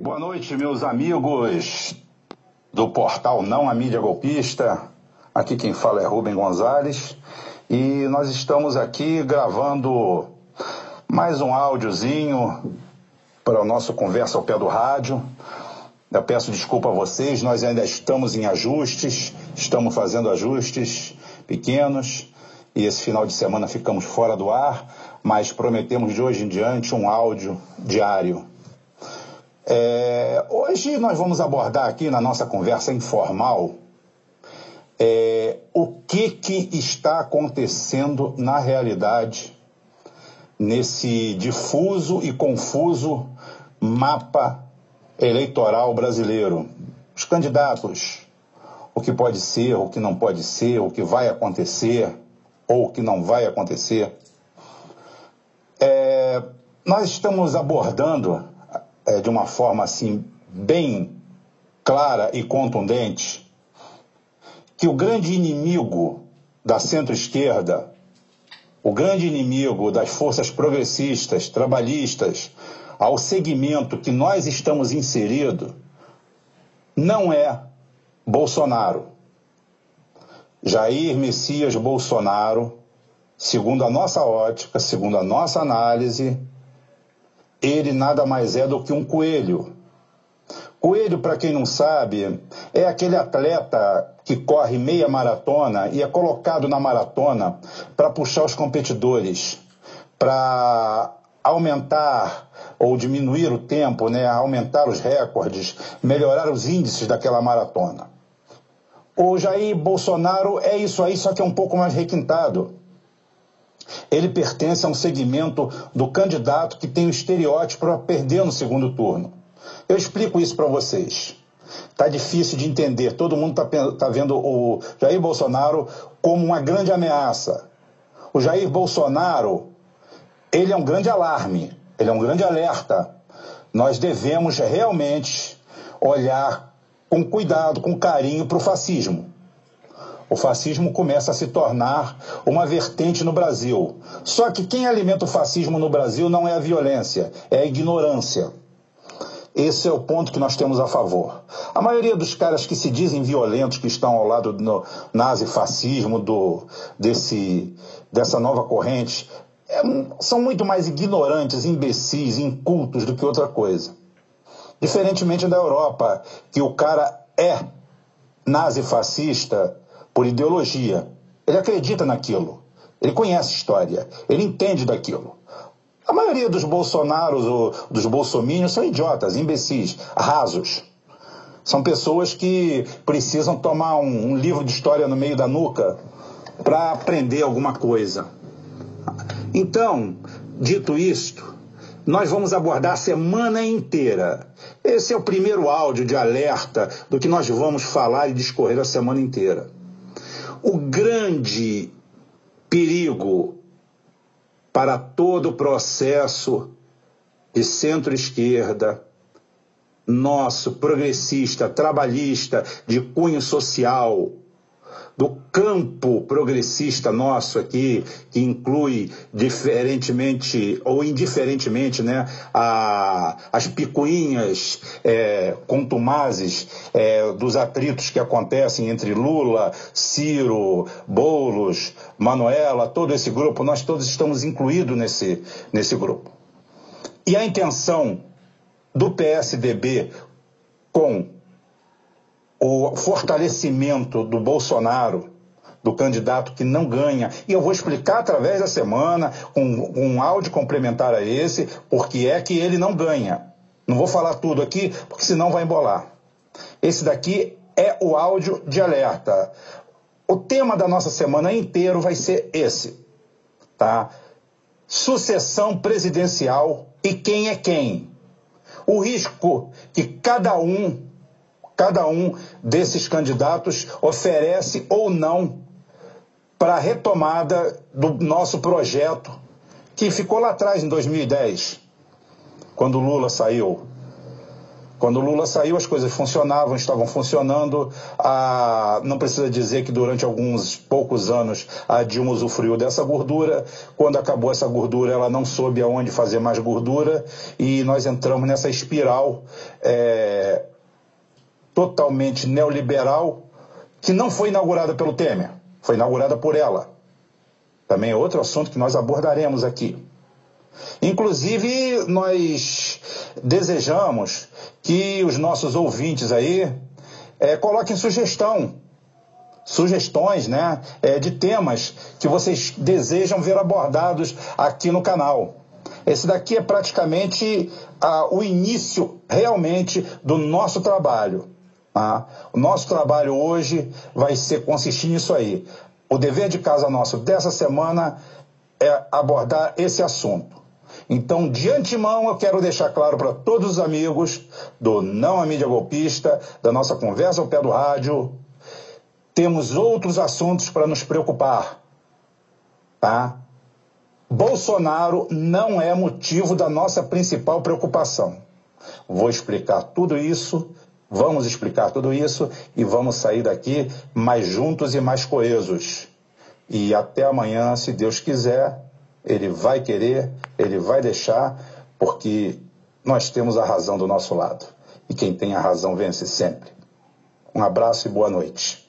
Boa noite, meus amigos do portal Não a Mídia Golpista. Aqui quem fala é Rubem Gonzalez e nós estamos aqui gravando mais um áudiozinho para o nosso Conversa ao Pé do Rádio. Eu peço desculpa a vocês, nós ainda estamos em ajustes, estamos fazendo ajustes pequenos e esse final de semana ficamos fora do ar, mas prometemos de hoje em diante um áudio diário. É, hoje nós vamos abordar aqui na nossa conversa informal é, o que, que está acontecendo na realidade nesse difuso e confuso mapa eleitoral brasileiro. Os candidatos, o que pode ser, o que não pode ser, o que vai acontecer ou que não vai acontecer. É, nós estamos abordando é, de uma forma assim bem clara e contundente que o grande inimigo da centro-esquerda, o grande inimigo das forças progressistas, trabalhistas, ao segmento que nós estamos inseridos, não é Bolsonaro. Jair Messias Bolsonaro, segundo a nossa ótica, segundo a nossa análise, ele nada mais é do que um coelho. Coelho, para quem não sabe, é aquele atleta que corre meia maratona e é colocado na maratona para puxar os competidores, para aumentar ou diminuir o tempo, né, aumentar os recordes, melhorar os índices daquela maratona. O Jair Bolsonaro é isso aí, só que é um pouco mais requintado. Ele pertence a um segmento do candidato que tem o estereótipo para perder no segundo turno. Eu explico isso para vocês. Tá difícil de entender. Todo mundo está tá vendo o Jair Bolsonaro como uma grande ameaça. O Jair Bolsonaro, ele é um grande alarme, ele é um grande alerta. Nós devemos realmente olhar com cuidado, com carinho para o fascismo o fascismo começa a se tornar uma vertente no Brasil. Só que quem alimenta o fascismo no Brasil não é a violência, é a ignorância. Esse é o ponto que nós temos a favor. A maioria dos caras que se dizem violentos, que estão ao lado do nazifascismo, do, desse, dessa nova corrente, é, são muito mais ignorantes, imbecis, incultos do que outra coisa. Diferentemente da Europa, que o cara é nazifascista por ideologia. Ele acredita naquilo. Ele conhece história. Ele entende daquilo. A maioria dos bolsonaros ou dos bolsominions são idiotas, imbecis, rasos. São pessoas que precisam tomar um, um livro de história no meio da nuca para aprender alguma coisa. Então, dito isto, nós vamos abordar a semana inteira. Esse é o primeiro áudio de alerta do que nós vamos falar e discorrer a semana inteira. O grande perigo para todo o processo de centro-esquerda, nosso progressista, trabalhista, de cunho social, do campo progressista nosso aqui, que inclui diferentemente ou indiferentemente né, a, as picuinhas é, contumazes é, dos atritos que acontecem entre Lula, Ciro, Bolos, Manuela, todo esse grupo, nós todos estamos incluídos nesse, nesse grupo. E a intenção do PSDB com o fortalecimento do Bolsonaro, do candidato que não ganha. E eu vou explicar através da semana, com um, áudio complementar a esse, porque é que ele não ganha. Não vou falar tudo aqui, porque senão vai embolar. Esse daqui é o áudio de alerta. O tema da nossa semana inteiro vai ser esse, tá? Sucessão presidencial e quem é quem. O risco que cada um cada um desses candidatos oferece ou não para a retomada do nosso projeto que ficou lá atrás em 2010, quando Lula saiu. Quando Lula saiu, as coisas funcionavam, estavam funcionando. Ah, não precisa dizer que durante alguns poucos anos a Dilma usufruiu dessa gordura. Quando acabou essa gordura, ela não soube aonde fazer mais gordura e nós entramos nessa espiral é, totalmente neoliberal que não foi inaugurada pelo Temer, foi inaugurada por ela. Também é outro assunto que nós abordaremos aqui. Inclusive, nós desejamos que os nossos ouvintes aí é, coloquem sugestão, sugestões né, é, de temas que vocês desejam ver abordados aqui no canal. Esse daqui é praticamente ah, o início realmente do nosso trabalho. Tá? O nosso trabalho hoje vai ser consistir nisso aí. O dever de casa nosso dessa semana é abordar esse assunto. Então, de antemão, eu quero deixar claro para todos os amigos do Não a Mídia Golpista, da nossa conversa ao pé do rádio, temos outros assuntos para nos preocupar, tá? Bolsonaro não é motivo da nossa principal preocupação. Vou explicar tudo isso, vamos explicar tudo isso e vamos sair daqui mais juntos e mais coesos. E até amanhã, se Deus quiser, ele vai querer, ele vai deixar, porque nós temos a razão do nosso lado. E quem tem a razão vence sempre. Um abraço e boa noite.